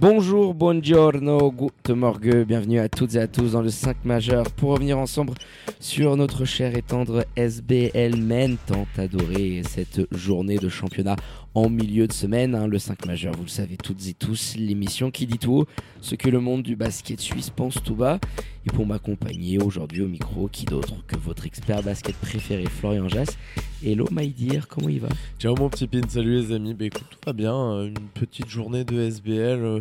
Bonjour, buongiorno, good morgue, bienvenue à toutes et à tous dans le 5 majeur pour revenir ensemble sur notre cher et tendre SBL Men, tant adoré cette journée de championnat en milieu de semaine, hein, le 5 majeur, vous le savez toutes et tous, l'émission qui dit tout ce que le monde du basket suisse pense tout bas. Et pour m'accompagner aujourd'hui au micro, qui d'autre que votre expert basket préféré Florian Jass. Hello dear, comment il va? Ciao mon petit pin, salut les amis, bah écoute, tout va bien, euh, une petite journée de SBL euh.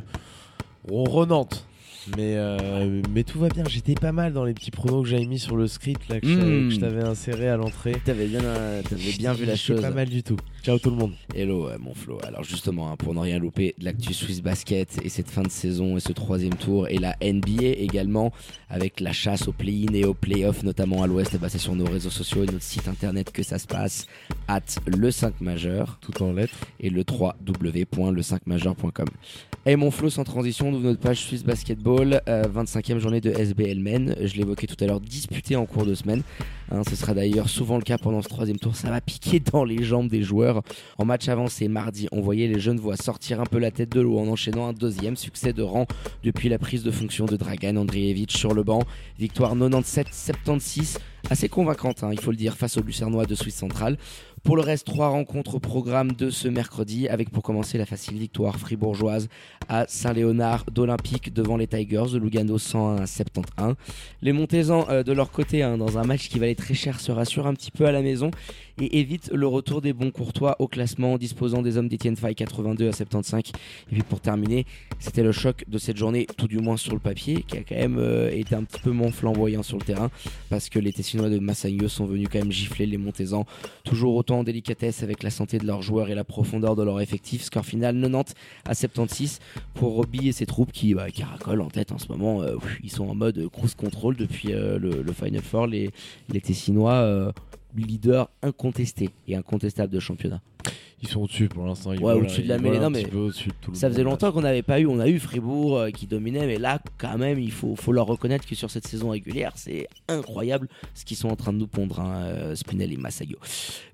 Mais, euh, mais tout va bien, j'étais pas mal dans les petits pronos que j'avais mis sur le script là, que je- Mm. je t'avais inséré à l'entrée. T'avais bien, euh, t'avais bien vu la chose. pas mal du tout. Ciao tout le monde. Hello euh, mon Flo. Alors justement, hein, pour ne rien louper l'actu Swiss Basket et cette fin de saison et ce troisième tour et la NBA également avec la chasse au play-in et au play-off notamment à l'ouest, eh ben, c'est sur nos réseaux sociaux et notre site internet que ça se passe at le 5 majeur Tout en lettres. et le 3w.le5majeur.com. Et mon Flo sans transition, on ouvre notre page Swiss Basketball, euh, 25e journée de SBL Men. Je l'évoquais tout à l'heure, disputée en cours de semaine. Hein, ce sera d'ailleurs souvent le cas pendant ce troisième tour. Ça va piquer dans les jambes des joueurs. En match avancé mardi, on voyait les jeunes voix sortir un peu la tête de l'eau en enchaînant un deuxième succès de rang depuis la prise de fonction de Dragan Andreevich sur le banc. Victoire 97-76, assez convaincante, hein, il faut le dire, face aux Lucernois de Suisse centrale. Pour le reste, trois rencontres au programme de ce mercredi, avec pour commencer la facile victoire fribourgeoise à Saint-Léonard d'Olympique devant les Tigers de Lugano 101 à 71. Les Montésans euh, de leur côté, hein, dans un match qui valait très cher, se rassurent un petit peu à la maison et évitent le retour des bons courtois au classement, disposant des hommes d'Etienne Fay 82 à 75. Et puis pour terminer, c'était le choc de cette journée, tout du moins sur le papier, qui a quand même euh, été un petit peu moins flamboyant sur le terrain, parce que les Tessinois de Massagno sont venus quand même gifler les Montésans, toujours en délicatesse avec la santé de leurs joueurs et la profondeur de leur effectif. Score final 90 à 76 pour Robbie et ses troupes qui bah, en tête en ce moment. Euh, ils sont en mode cruise control depuis euh, le, le Final Four. Les, les Tessinois, euh, leader incontesté et incontestable de championnat. Ils sont au-dessus pour l'instant. Ouais, au-dessus de la mêlée, non, mais Ça faisait longtemps qu'on n'avait pas eu. On a eu Fribourg euh, qui dominait, mais là, quand même, il faut, faut leur reconnaître que sur cette saison régulière, c'est incroyable ce qu'ils sont en train de nous pondre, hein, euh, Spinel et Massayo.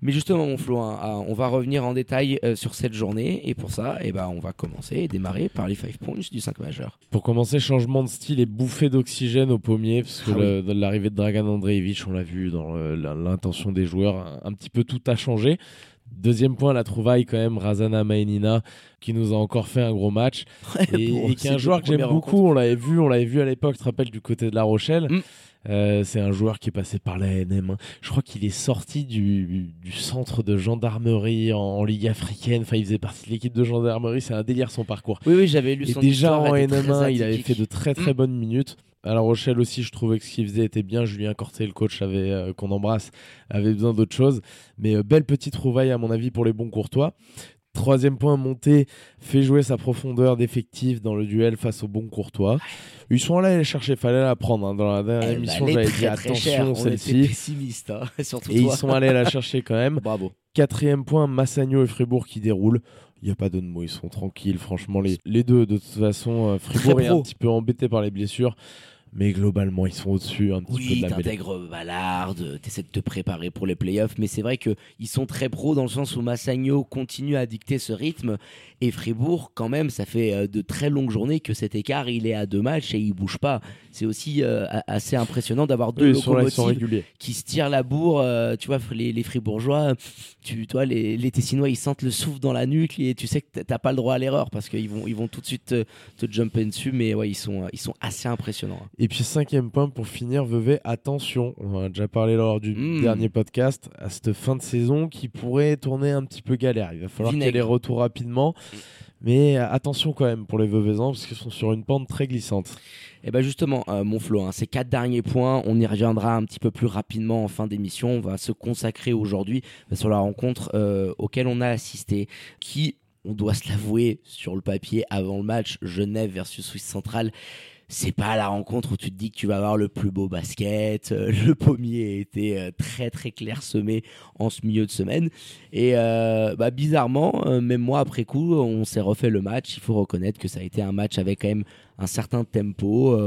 Mais justement, mon Flo, hein, on va revenir en détail euh, sur cette journée, et pour ça, eh ben, on va commencer et démarrer par les 5 points du 5 majeur. Pour commencer, changement de style et bouffée d'oxygène au pommier, parce que Ah l'arrivée de Dragan Andreevich, on l'a vu dans l'intention des joueurs, un, un petit peu tout a changé. Deuxième point, la trouvaille quand même, Razana Maenina, qui nous a encore fait un gros match. et, Pour et qui est un joueur que j'aime beaucoup, on l'avait vu, on l'avait vu à l'époque, tu te rappelles, du côté de La Rochelle. Mm. Euh, c'est un joueur qui est passé par la NM. Je crois qu'il est sorti du, du centre de gendarmerie en, en Ligue africaine. Enfin, il faisait partie de l'équipe de gendarmerie. C'est un délire son parcours. Oui, oui, j'avais lu Et son déjà en elle était NM1, très il avait fait de très très Mm. bonnes minutes. À La Rochelle aussi, je trouvais que ce qu'il faisait était bien. Julien Corté, le coach avait, euh, qu'on embrasse, avait besoin d'autre chose. Mais euh, belle petite trouvaille, à mon avis, pour les bons courtois. Troisième point, monté, fait jouer sa profondeur d'effectif dans le duel face aux bons courtois. Ils sont allés chercher, fallait la prendre. hein. Dans la dernière Elle émission, valait j'avais dit attention, celle-ci. pessimiste, hein, surtout Et ils sont allés la chercher quand même. Bravo. Quatrième point, Massagno et Fribourg qui déroulent. Il n'y a pas de mots, ils sont tranquilles. Franchement, les, les deux, de toute façon, euh, Fribourg est un petit peu embêté par les blessures. Mais globalement, ils sont au-dessus un petit peu Oui, de la mêlée. t'intègres Ballard, euh, t'essaies de te préparer pour les playoffs, mais c'est vrai que ils sont très pros dans le sens où Massagno continue à dicter ce rythme et Fribourg, quand même, ça fait euh, de très longues journées que cet écart il est à deux matchs et il bouge pas. C'est aussi euh, assez impressionnant d'avoir deux là, sont locomotives qui se tirent la bourre. euh, tu vois, les, les Fribourgeois, tu toi, les, les Tessinois, ils sentent le souffle dans la nuque et tu sais que t'as pas le droit à l'erreur parce qu'ils vont, ils vont tout de suite te, te jumper dessus, mais ouais, ils sont, ils sont assez impressionnants. Et puis, cinquième point pour finir, Vevey, attention, on en a déjà parlé lors du Mm. dernier podcast, à cette fin de saison qui pourrait tourner un petit peu galère. Il va falloir qu'il y ait les retours rapidement. Mais euh, attention quand même pour les Veveysans parce qu'ils sont sur une pente très glissante. Et ben justement, euh, mon Flo, hein, ces quatre derniers points, on y reviendra un petit peu plus rapidement en fin d'émission. On va se consacrer aujourd'hui euh, sur la rencontre euh, auquel on a assisté, qui on doit se l'avouer sur le papier avant le match Genève versus Suisse centrale c'est pas la rencontre où tu te dis que tu vas avoir le plus beau basket. Euh, le pommier a été euh, très très clairsemé en ce milieu de semaine. Et euh, bah, bizarrement, même moi après coup, on s'est refait le match. Il faut reconnaître que ça a été un match avec quand même un certain tempo.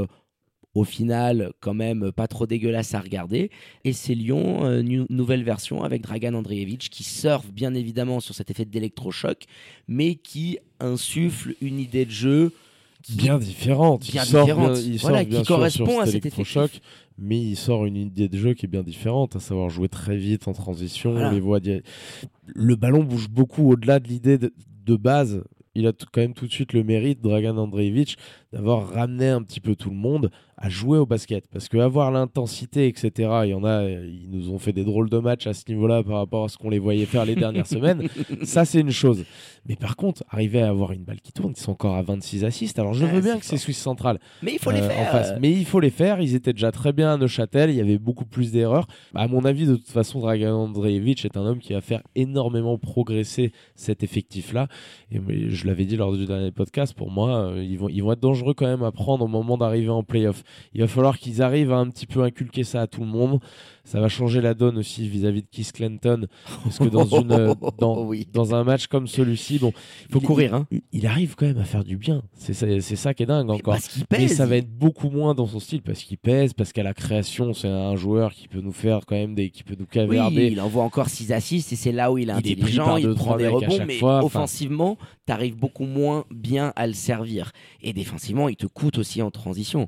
au final, quand même pas trop dégueulasse à regarder. Et c'est Lyon, nouvelle version avec Dragan Andreevich qui surfe bien évidemment sur cet effet d'électrochoc, mais qui insuffle une idée de jeu bien différente. Bien il différente. Sort il sort qui correspond à cet effet choc, mais il sort une idée de jeu qui est bien différente, à savoir jouer très vite en transition. Les voies le ballon bouge beaucoup au-delà de l'idée de, de, base. Il a quand même tout de suite le mérite, Dragan Andreevich, d'avoir ramené un petit peu tout le monde à jouer au basket. Parce qu'avoir l'intensité, etc., il y en a, ils nous ont fait des drôles de matchs à ce niveau-là par rapport à ce qu'on les voyait faire les dernières semaines. Ça, c'est une chose. Mais par contre, arriver à avoir une balle qui tourne, ils sont encore à 26 assists. Alors je veux bien que c'est Suisse centrale. Mais il faut les euh, faire. Mais il faut les faire. Ils étaient déjà très bien à Neuchâtel. Il y avait beaucoup plus d'erreurs. À mon avis, de toute façon, Dragan Andreevich est un homme qui va faire énormément progresser cet effectif-là. Et je l'avais dit lors du dernier podcast, pour moi, euh, ils, vont, ils vont être dangereux quand même à prendre au moment d'arriver en playoff. Il va falloir qu'ils arrivent à un petit peu inculquer ça à tout le monde. Ça va changer la donne aussi vis-à-vis de Keith Clinton. Parce que dans, une, euh, dans, dans un match comme celui-ci, bon, il faut courir. Hein. Il, arrive quand même à faire du bien. C'est ça, ça qui est dingue encore. Parce qu'il pèse. Mais ça va être beaucoup moins dans son style parce qu'il pèse, parce qu'à la création, c'est un joueur qui peut nous faire quand même des. qui peut nous caverner. il envoie encore 6 assists et c'est là où il est intelligent. il prend des rebonds, mais offensivement, tu arrives beaucoup moins bien à le servir. Et défensivement, il te coûte aussi en transition.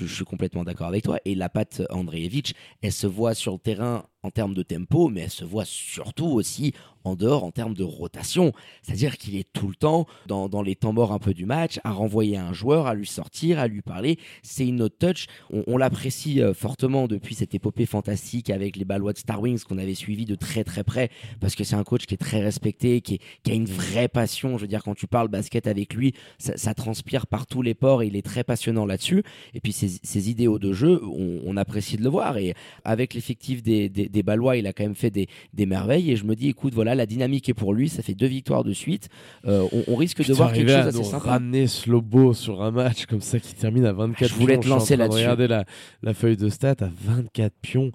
Je, suis complètement d'accord avec toi. Et la patte Andreevich, elle se voit sur le terrain en termes de tempo, mais elle se voit surtout aussi en dehors en termes de rotation. C'est-à-dire qu'il est tout le temps dans, les temps morts un peu du match, à renvoyer un joueur, à lui sortir, à lui parler. C'est une autre touch. On, l'apprécie euh, fortement depuis cette épopée fantastique avec les Ballois de Star Wings qu'on avait suivi de très très près, parce que c'est un coach qui est très respecté, qui, a une vraie passion. Je veux dire, quand tu parles basket avec lui, ça, transpire par tous les ports et il est très passionnant là-dessus. Et puis ses, idéaux de jeu, on, apprécie de le voir. Et avec l'effectif des, des, Ballois, il a quand même fait des, des merveilles. Et je me dis, écoute, voilà, la dynamique est pour lui. Ça fait deux victoires de suite. Euh, on, risque de voir quelque chose assez sympa. Ramener Slobo sur un match comme ça qui termine à 24 Je voulais te lancer là-dessus. Regardez la, la feuille de stats à 24 pions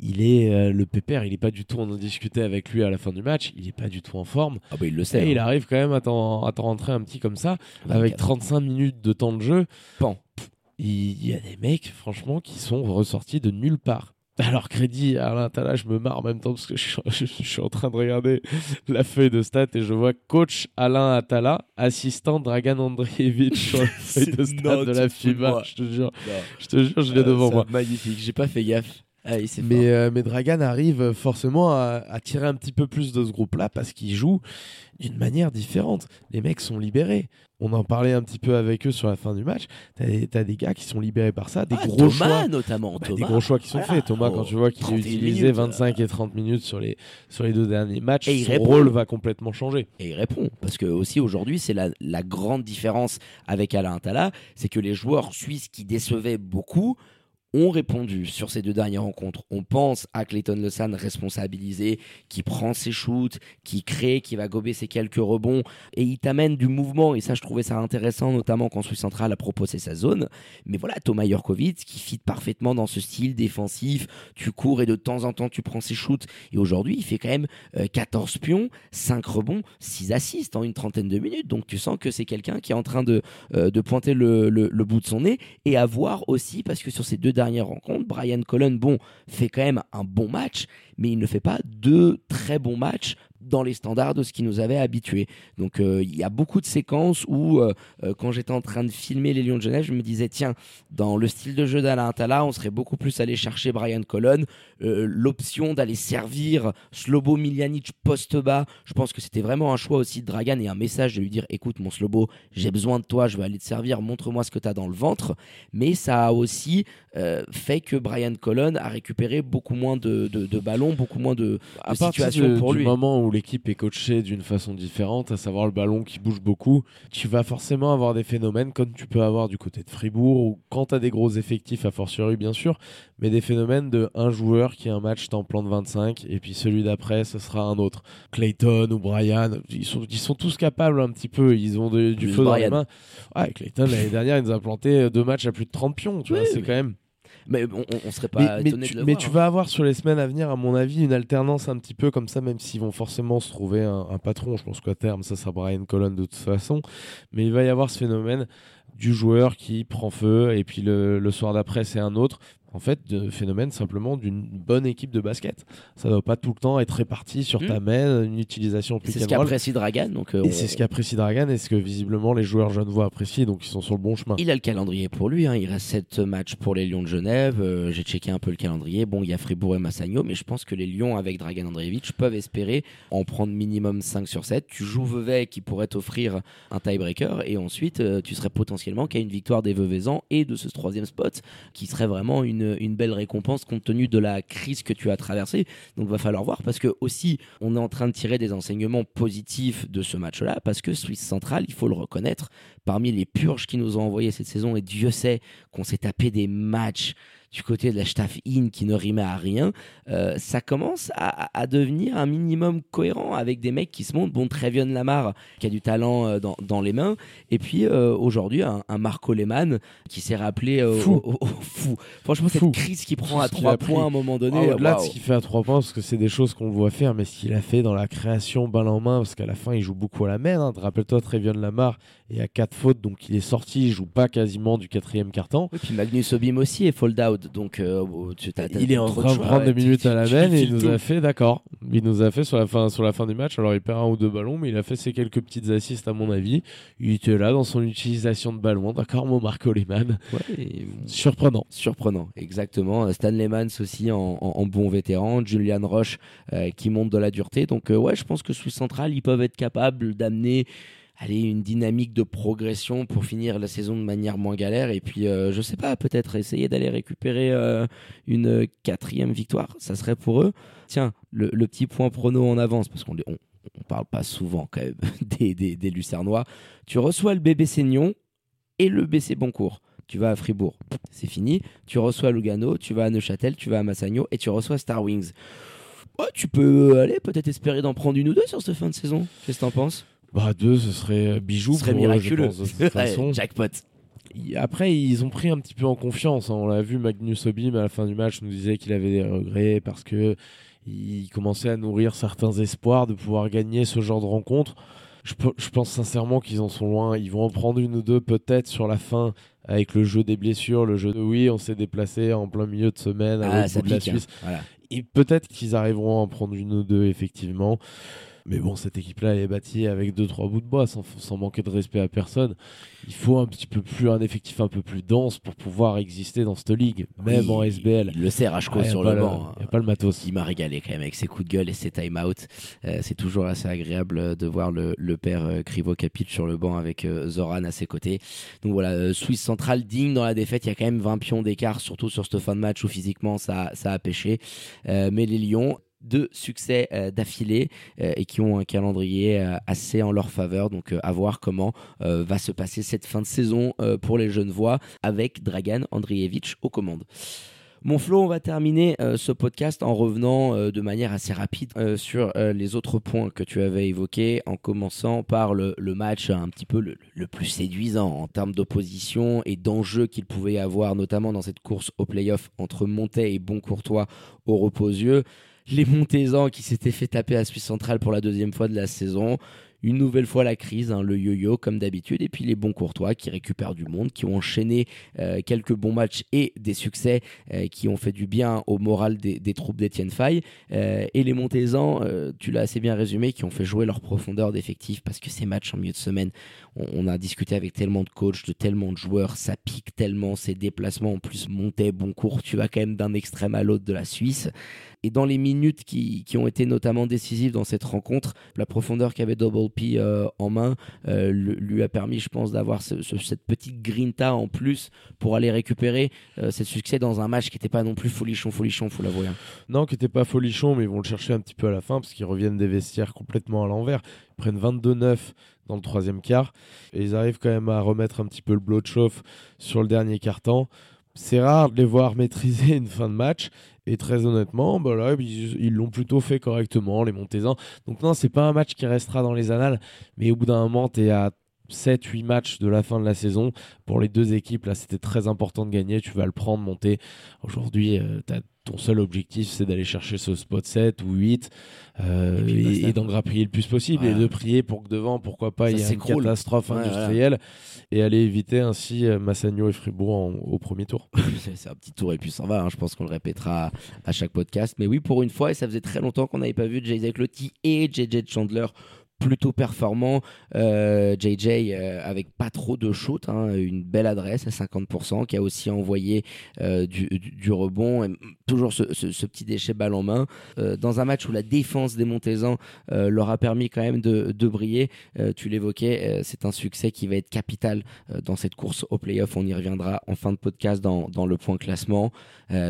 il est euh, le pépère, il est pas du tout. On en discutait avec lui à la fin du match. Il est pas du tout en forme. Ah bah il le sait. Et il hein. arrive quand même à t'en rentrer un petit comme ça, avec 35 minutes de temps de jeu. Bon, il y a des mecs, franchement, qui sont ressortis de nulle part. Alors, crédit Alain je me marre en même temps parce que je suis, en train de regarder la feuille de stats et je vois coach Alain Atala, assistant Dragan Andreevich sur la feuille de stats de la FIBA. Je te jure, je te jure, je l'ai devant moi. Magnifique, j'ai pas fait gaffe. Ah mais, euh, mais, Dragan arrive forcément à, à, tirer un petit peu plus de ce groupe-là parce qu'il joue d'une manière différente. Les mecs sont libérés. On en parlait un petit peu avec eux sur la fin du match. T'as as des gars qui sont libérés par ça, des ah, gros Thomas, choix. notamment. Bah, des gros choix qui sont faits. Thomas, quand tu vois qu'il a utilisé 25 et 30 minutes sur les, sur les deux derniers matchs, et son rôle va complètement changer. Et il répond. Parce que aussi aujourd'hui, c'est la, la grande différence avec Alain Atala, c'est que les joueurs suisses qui décevaient beaucoup ont répondu sur ces deux dernières rencontres. On pense à Clayton Lausanne responsabilisé, qui prend ses shoots, qui crée, qui va gober ses quelques rebonds, et il t'amène du mouvement, et ça je trouvais ça intéressant, notamment quand Suisse Central a proposé sa zone. Mais voilà, Thomas Jorkovic qui fit parfaitement dans ce style défensif, tu cours et de temps en temps tu prends ses shoots, et aujourd'hui il fait quand même 14 euh, pions, 5 rebonds, 6 assists en une trentaine de minutes, donc tu sens que c'est quelqu'un qui est en train de, euh, de pointer le, le bout de son nez, et à voir aussi, parce que sur ces deux dernière rencontre. Brian Cullen, bon, fait quand même un bon match, mais il ne fait pas deux très bons matchs dans les standards de ce qui nous avait habitués. Donc euh, il y a beaucoup de séquences où, euh, euh, quand j'étais en train de filmer les Lions de Genève, je me disais, tiens, dans le style de jeu d'Alain Tala, on serait beaucoup plus allé chercher Brian Colon. L'option d'aller servir Slobo Miljanic poste bas, je pense que c'était vraiment un choix aussi de Dragan et un message de lui dire, écoute mon Slobo, j'ai besoin de toi, je vais aller te servir, montre-moi ce que tu as dans le ventre. Mais ça a aussi fait que Brian Colon a récupéré beaucoup moins de, ballons, beaucoup moins de, situations pour lui. moment où l'équipe est coachée d'une façon différente, à savoir le ballon qui bouge beaucoup, tu vas forcément avoir des phénomènes comme tu peux avoir du côté de Fribourg, ou quand tu as des gros effectifs, a fortiori bien sûr, mais des phénomènes de un joueur qui a un match t'en plante 25, et puis celui d'après, ce sera un autre. Clayton ou Brian, ils sont, ils sont tous capables un petit peu, ils ont du feu dans les mains. Ouais, Clayton, l'année dernière, il nous a planté deux matchs à plus de 30 pions, tu vois, c'est quand même... Mais on, on serait pas mais, étonné tu, de le mais voir, tu hein. vas avoir sur les semaines à venir, à mon avis, une alternance un petit peu comme ça, même s'ils vont forcément se trouver un, un patron. Je pense qu'à terme, ça sera Brian Colon de toute façon. Mais il va y avoir ce phénomène du joueur qui prend feu et puis le, le soir d'après, c'est un autre. En fait, de phénomène simplement d'une bonne équipe de basket. Ça ne doit pas tout le temps être réparti sur ta Mm. main, une utilisation plus C'est ce qu'apprécie Dragan. Donc, euh, Et on- c'est ce qu'apprécie Dragan et ce que visiblement les joueurs genevois apprécient, donc ils sont sur le bon chemin. Il a le calendrier pour lui. hein. Il reste 7 matchs pour les Lions de Genève. Euh, J'ai checké un peu le calendrier. Bon, il y a Fribourg et Massagno, mais je pense que les Lions avec Dragan Andreevich peuvent espérer en prendre minimum 5 sur 7. Tu joues Vevey qui pourrait t'offrir un tiebreaker et ensuite euh, tu serais potentiellement qu'à une victoire des Veuvezans et de ce troisième spot qui serait vraiment une, une belle récompense compte tenu de la crise que tu as traversée. Donc va falloir voir parce que aussi on est en train de tirer des enseignements positifs de ce match-là parce que Suisse Central, il faut le reconnaître, parmi les purges qui nous ont envoyé cette saison, et Dieu sait qu'on s'est tapé des matchs du côté de la Staff In qui ne rimait à rien, euh, ça commence à, devenir un minimum cohérent avec des mecs qui se montrent. Bon, Trevion Lamar qui a du talent euh, dans, dans les mains, et puis euh, aujourd'hui un, un Marco Lehmann qui s'est rappelé euh, Fou. au- au- au- fou. Franchement, Fou. cette crise qui prend à trois a points à un moment donné. Ah, Au-delà de waouh. ce qu'il fait à 3 points, parce que c'est des choses qu'on voit faire, mais ce qu'il a fait dans la création balle en main, parce qu'à la fin il joue beaucoup à la main. hein. Rappelle-toi, Trevion Lamar est à 4 fautes, donc il est sorti, il joue pas quasiment du quatrième carton. Et puis Magnus Obim aussi est fold out, donc euh, tu t'as- Il est en train de prendre des minutes à la main et il nous a fait, d'accord, il nous a fait sur la, fin, sur la fin du match. Alors il perd un ou deux ballons, mais il a fait ses quelques petites assists à mon avis. Il était là dans son utilisation de ballon, d'accord, mon Marco Lehmann. Ouais, et- Surprenant. Surprenant, exactement. Stanley Mans aussi en, en- en bon vétéran, Julian Roche euh, qui monte de la dureté. Donc euh, ouais, je pense que Swiss Central, ils peuvent être capables d'amener allez, une dynamique de progression pour finir la saison de manière moins galère. Et puis, euh, je sais pas, peut-être essayer d'aller récupérer euh, une quatrième victoire. Ça serait pour eux. Tiens, le, petit point prono en avance, parce qu'on on, on parle pas souvent quand même des, des, des Lucernois. Tu reçois le bébé Seignon et le BC Boncourt. Tu vas à Fribourg, c'est fini. Tu reçois Lugano, tu vas à Neuchâtel, tu vas à Massagno et tu reçois Star Wings. Tu peux aller peut-être espérer d'en prendre une ou deux sur cette fin de saison. Qu'est-ce que t'en penses? Bah, deux, ce serait bijou. Ce serait pour eux, je miraculeux. pense, de toute façon. Jackpot. Après, ils ont pris un petit peu en confiance. hein. On l'a vu, Magnus Obim à la fin du match nous disait qu'il avait des regrets parce que il commençait à nourrir certains espoirs de pouvoir gagner ce genre de rencontre. Je, pe- je pense sincèrement qu'ils en sont loin. Ils vont en prendre une ou deux peut-être sur la fin avec le jeu des blessures, le jeu de oui, on s'est déplacé en plein milieu de semaine à Ah, ça la hein. Suisse. Voilà. Et peut-être qu'ils arriveront à en prendre une ou deux, effectivement. Mais bon, cette équipe-là, elle est bâtie avec deux, trois bouts de bois, sans, sans manquer de respect à personne. Il faut un petit peu plus, un effectif un peu plus dense pour pouvoir exister dans cette ligue, même Oui, en SBL. Il le Ah, y a sur le banc. y a pas le matos. Il m'a régalé quand même avec ses coups de gueule et ses time-out. Euh, c'est toujours assez agréable euh, de voir le, le père euh, Krivo Capit sur le banc avec euh, Zoran à ses côtés. Donc voilà, Suisse centrale digne dans la défaite. Il y a quand même 20 pions d'écart, surtout sur cette fin de match où physiquement ça, ça a pêché. Mais les Lions, deux succès euh, d'affilée euh, et qui ont un calendrier euh, assez en leur faveur. Donc à voir comment va se passer cette fin de saison pour les Genevois avec Dragan Andrievich aux commandes. Mon Flo, on va terminer ce podcast en revenant de manière assez rapide sur les autres points que tu avais évoqués, en commençant par le, match un petit peu le, plus séduisant en termes d'opposition et d'enjeux qu'il pouvait y avoir, notamment dans cette course au playoff entre Montais et Boncourtois au Reposieux. Les Montaisans qui s'étaient fait taper à Suisse centrale pour la deuxième fois de la saison. Une nouvelle fois la crise, hein, le yo-yo comme d'habitude, et puis les bons courtois qui récupèrent du monde, qui ont enchaîné euh, quelques bons matchs et des succès euh, qui ont fait du bien au moral des, des troupes d'Etienne Fay. Euh, et les Montaisans, euh, tu l'as assez bien résumé, qui ont fait jouer leur profondeur d'effectif parce que ces matchs en milieu de semaine, on, on a discuté avec tellement de coachs, de tellement de joueurs, ça pique tellement, ces déplacements en plus montaient, bon cours, tu vas quand même d'un extrême à l'autre de la Suisse. Et dans les minutes qui, qui ont été notamment décisives dans cette rencontre, la profondeur qu'avait Double P en main lui a permis, je pense, d'avoir cette petite grinta en plus pour aller récupérer ce succès dans un match qui n'était pas non plus folichon, folichon, faut l'avouer. Hein. Non, qui n'était pas folichon, mais ils vont le chercher un petit peu à la fin parce qu'ils reviennent des vestiaires complètement à l'envers. Ils prennent 22-9 dans le troisième quart et ils arrivent quand même à remettre un petit peu le blow de chauffe sur le dernier quart-temps. C'est rare de les voir maîtriser une fin de match et très honnêtement, bah ils l'ont plutôt fait correctement, les Montésans. Donc non, c'est pas un match qui restera dans les annales, mais au bout d'un moment, tu es à 7-8 matchs de la fin de la saison. Pour les deux équipes, là, c'était très important de gagner. Tu vas le prendre, monter. Aujourd'hui, euh, ton seul objectif, c'est d'aller chercher ce spot 7 ou 8 euh, et, d'en grappiller le plus possible et de prier pour que devant, pourquoi pas, il y ait une catastrophe industrielle et aller éviter ainsi euh, Massagno et Fribourg au premier tour. c'est un petit tour et puis ça va. Hein. Je pense qu'on le répétera à chaque podcast. Mais oui, pour une fois, et ça faisait très longtemps qu'on n'avait pas vu Jay Lotti et JJ Chandler plutôt performant. Euh, JJ euh, avec pas trop de shoot, hein, une belle adresse à 50%, qui a aussi envoyé euh, du, rebond, toujours ce, petit déchet balle en main. dans un match où la défense des Montezans leur a permis quand même de, briller, tu l'évoquais, c'est un succès qui va être capital dans cette course au playoff. On y reviendra en fin de podcast dans, dans le point classement.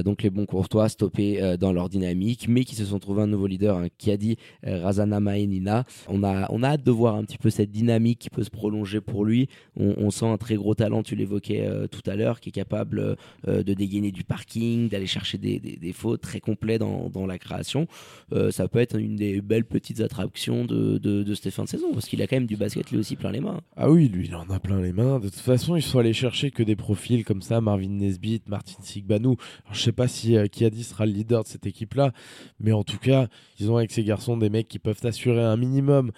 donc les bons courtois stoppés dans leur dynamique, mais qui se sont trouvés un nouveau leader, hein, qui a dit Razana Maenina. On a on a hâte de voir un petit peu cette dynamique qui peut se prolonger pour lui. On, sent un très gros talent, tu l'évoquais euh, tout à l'heure, qui est capable euh, de dégainer du parking, d'aller chercher des, des, fautes très complets dans, la création. Euh, ça peut être une des belles petites attractions de, de, de saison, parce qu'il a quand même du basket lui aussi plein les mains. Ah oui, lui, il en a plein les mains. De toute façon, il faut aller chercher que des profils comme ça, Marvin Nesbitt, Martin Sigbanou. Alors, je sais pas si Kiadi sera le leader de cette équipe-là, mais en tout cas, ils ont avec ces garçons des mecs qui peuvent assurer un minimum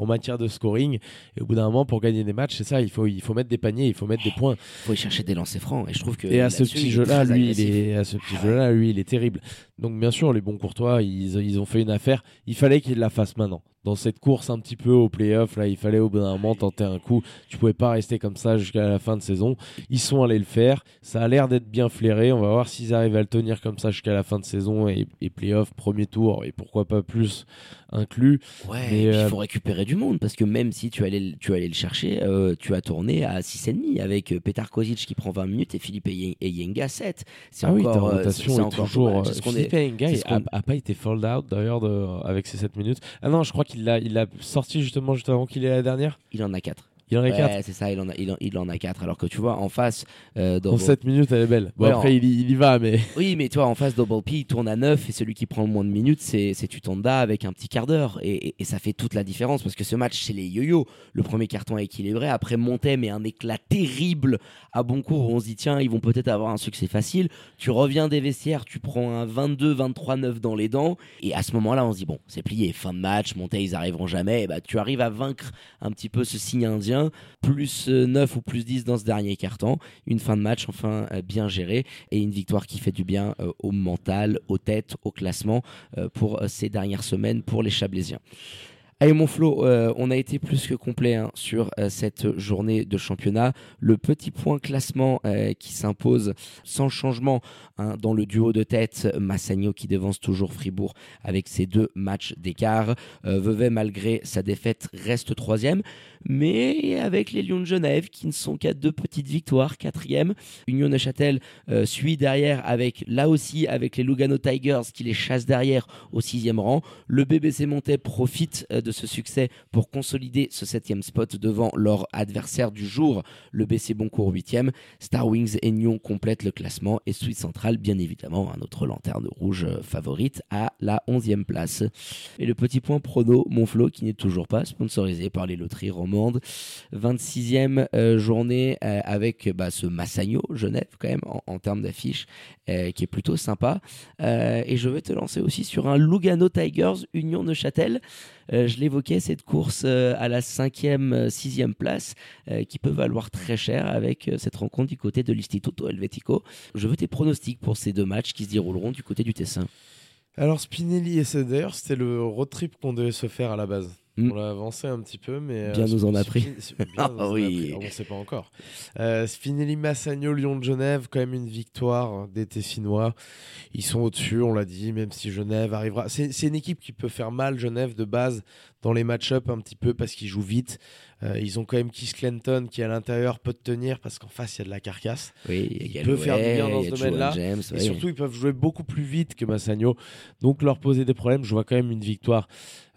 en matière de scoring. Et au bout d'un moment, pour gagner des matchs, c'est ça, il faut, il faut mettre des paniers, il faut mettre des points. Il faut y chercher des lancers francs. Et je trouve que. Et à ce petit jeu-là, lui, il est, à ce petit jeu-là, lui, il est terrible. Donc, bien sûr, les bons courtois, ils, ils ont fait une affaire. Il fallait qu'ils la fassent maintenant dans cette course un petit peu au playoff, là, il fallait au bout d'un moment tenter un coup. Tu pouvais pas rester comme ça jusqu'à la fin de saison. Ils sont allés le faire. Ça a l'air d'être bien flairé. On va voir s'ils arrivent à le tenir comme ça jusqu'à la fin de saison et, et playoff, premier tour et pourquoi pas plus inclus. Ouais, il euh, faut récupérer du monde parce que même si tu allais, tu allais le chercher, euh, tu as tourné à 6,5 avec euh, Petar Kozic qui prend 20 minutes et Philippe Yenga 7. C'est ah encore, oui, c'est encore toujours. Philippe Yenga a, pas été fold out d'ailleurs avec ses 7 minutes. Ah non, je crois qu'il l'a il a sorti justement juste avant qu'il ait la dernière Il en a 4. Il en a 4 c'est ça, il en a, il, en, a 4. Alors que tu vois, en face. Euh, en 7 minutes, elle est belle. Bon, après, il, y va, mais. Oui, mais tu vois, en face, Double P, il tourne à 9 et celui qui prend le moins de minutes, c'est Tutanda avec un petit quart d'heure. Et, ça fait toute la différence parce que ce match, c'est les yo-yo. Le premier carton est équilibré. Après, Montet met un éclat terrible à bon cours. On se dit, tiens, ils vont peut-être avoir un succès facile. Tu reviens des vestiaires, tu prends un 22, 23, 9 dans les dents. Et à ce moment-là, on se dit, bon, c'est plié. Fin de match, Montet, ils arriveront jamais. Et bah, tu arrives à vaincre un petit peu ce signe indien. Plus 9 ou plus 10 dans ce dernier carton. Une fin de match enfin euh, bien gérée et une victoire qui fait du bien euh, au mental, aux têtes, au classement euh, pour ces dernières semaines pour les Chablaisiens. Allez mon Flo, on a été plus que complet hein, sur cette journée de championnat. Le petit point classement qui s'impose sans changement hein, dans le duo de tête, Massagno qui devance toujours Fribourg avec ses deux matchs d'écart. Vevey malgré sa défaite reste troisième mais avec les Lions de Genève qui ne sont qu'à deux petites victoires, quatrième. Union Neuchâtel euh, suit derrière avec là aussi avec les Lugano Tigers qui les chassent derrière au sixième rang. Le BBC Montais profite euh, de ce succès pour consolider ce septième spot devant leur adversaire du jour, le BC Boncourt huitième. Star Wings et Nyon complètent le classement et Suite Centrale bien évidemment un autre lanterne rouge euh, favorite à la onzième place. Et le petit point prono Monflo qui n'est toujours pas sponsorisé par les loteries romaines 26e euh, journée euh, avec bah, ce Massagno Genève quand même en, termes d'affiche qui est plutôt sympa. et je vais te lancer aussi sur un Lugano Tigers Union Neuchâtel. je l'évoquais cette course à la 5e, 6e place qui peut valoir très cher avec cette rencontre du côté de l'Istituto Helvetico. Je veux tes pronostics pour ces deux matchs qui se dérouleront du côté du Tessin. Alors Spinelli et d'ailleurs c'était le road trip qu'on devait se faire à la base On l'a avancé un petit peu, mais. Bien nous en a pris. Ah oui. on ne sait pas encore. Euh, Spinelli Massagno, Lyon de Genève, quand même une victoire des Tessinois. Ils sont au-dessus, on l'a dit, même si Genève arrivera. C'est une équipe qui peut faire mal, Genève, de base, dans les match-up un petit peu parce qu'ils jouent vite. Euh, ils ont quand même Keith Clinton qui, à l'intérieur, peut tenir parce qu'en face, il y a de la carcasse. Oui, il, peut faire du bien dans ce domaine-là. Et surtout, ils peuvent jouer beaucoup plus vite que Massagno. Donc, leur poser des problèmes. Je vois quand même une victoire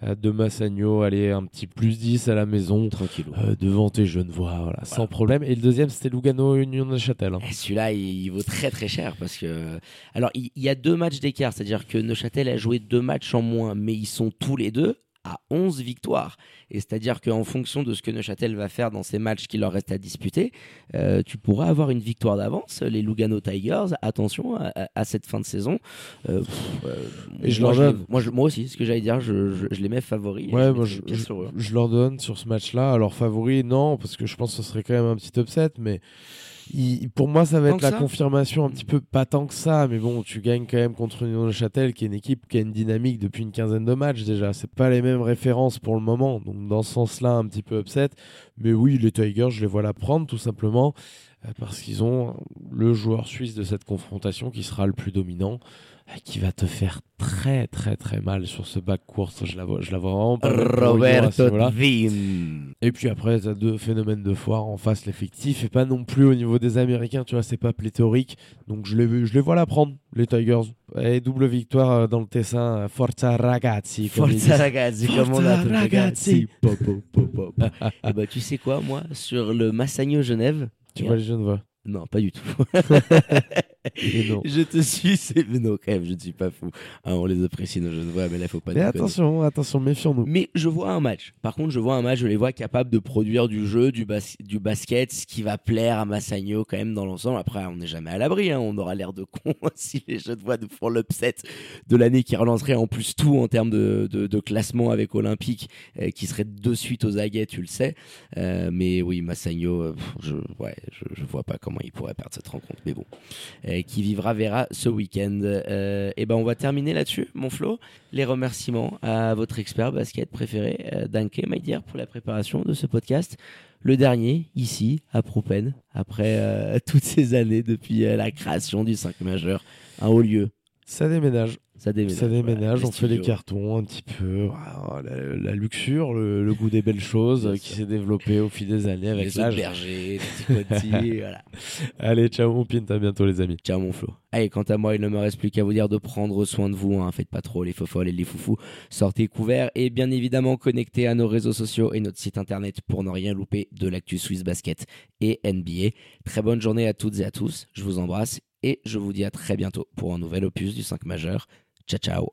euh, de Massagno. Aller un petit plus 10 à la maison. Tranquille. Euh, devant tes jeunes voix, voilà, sans problème. Et le deuxième, c'était Lugano Union de Châtel. Hein. Celui-là, il, vaut très très cher parce que. Alors, il, il y a deux matchs d'écart. C'est-à-dire que Neuchâtel a joué deux matchs en moins, mais ils sont tous les deux à 11 victoires. Et c'est-à-dire qu'en fonction de ce que Neuchâtel va faire dans ces matchs qui leur restent à disputer, euh, tu pourras avoir une victoire d'avance. Les Lugano Tigers, attention à, cette fin de saison. Euh, euh, et je moi, leur moi, moi, aussi, ce que j'allais dire, je, les mets favoris. Ouais, je, leur donne sur ce match-là. Alors, favoris, non, parce que je pense que ce serait quand même un petit upset, mais pour moi, ça va être la confirmation un petit peu, pas tant que ça, mais bon, tu gagnes quand même contre Union de Châtel, qui est une équipe qui a une dynamique depuis une quinzaine de matchs déjà. C'est pas les mêmes références pour le moment, donc dans ce sens-là, un petit peu upset. Mais oui, les Tigers, je les vois la prendre tout simplement euh, parce qu'ils ont le joueur suisse de cette confrontation qui sera le plus dominant qui va te faire très très très mal sur ce bac course. Je la vois, je la vois vraiment pas. Roberto Et puis après, tu as deux phénomènes de foire en face, l'effectif, et pas non plus au niveau des Américains, tu vois, c'est pas pléthorique. Donc je les, je les vois la prendre, les Tigers. Et double victoire euh, dans le Tessin, Forza Ragazzi. Forza Ragazzi, comme on a Ragazzi. et eh bah, tu sais quoi, moi, sur le Massagno Genève. Tu vois les Genevois Non, pas du tout. Je te suis, c'est non, quand même, je ne suis pas fou. Ah, on les apprécie nos jeunes voix, mais là, il faut pas. Mais attention, attention, méfions-nous. Mais je vois un match. Par contre, je vois un match, je les vois capables de produire du jeu, du, du basket, ce qui va plaire à Massagno quand même dans l'ensemble. Après, on n'est jamais à l'abri. Hein. On aura l'air de con si les jeunes voix nous font l'upset de l'année qui relancerait en plus tout en termes de, de, classement avec Olympique, euh, qui serait de suite aux aguets, tu le sais. Euh, mais oui, Massagno, euh, je, ouais, je, je vois pas comment il pourrait perdre cette rencontre. Mais bon. Euh, qui vivra verra ce week-end. Euh, et ben on va terminer là-dessus, mon Flo. Les remerciements à votre expert basket préféré, euh, Danke, dear, pour la préparation de ce podcast. Le dernier, ici, à Propen, après toutes ces années depuis la création du 5 majeur, un haut lieu. Ça déménage. Ça déménage. on fait les cartons un petit peu. la, luxure, le, goût des belles choses qui s'est développé au fil des années avec l'âge. Les bergers, les petits voilà. Allez, ciao mon pint, à bientôt les amis. Ciao mon Flo. Allez, quant à moi, il ne me reste plus qu'à vous dire de prendre soin de vous. Hein. Faites pas trop les faux et les foufous. Sortez couverts et bien évidemment connectez à nos réseaux sociaux et notre site internet pour ne rien louper de l'actu Swiss Basket et NBA. Très bonne journée à toutes et à tous. Je vous embrasse et je vous dis à très bientôt pour un nouvel opus du 5 majeur. Ciao, ciao.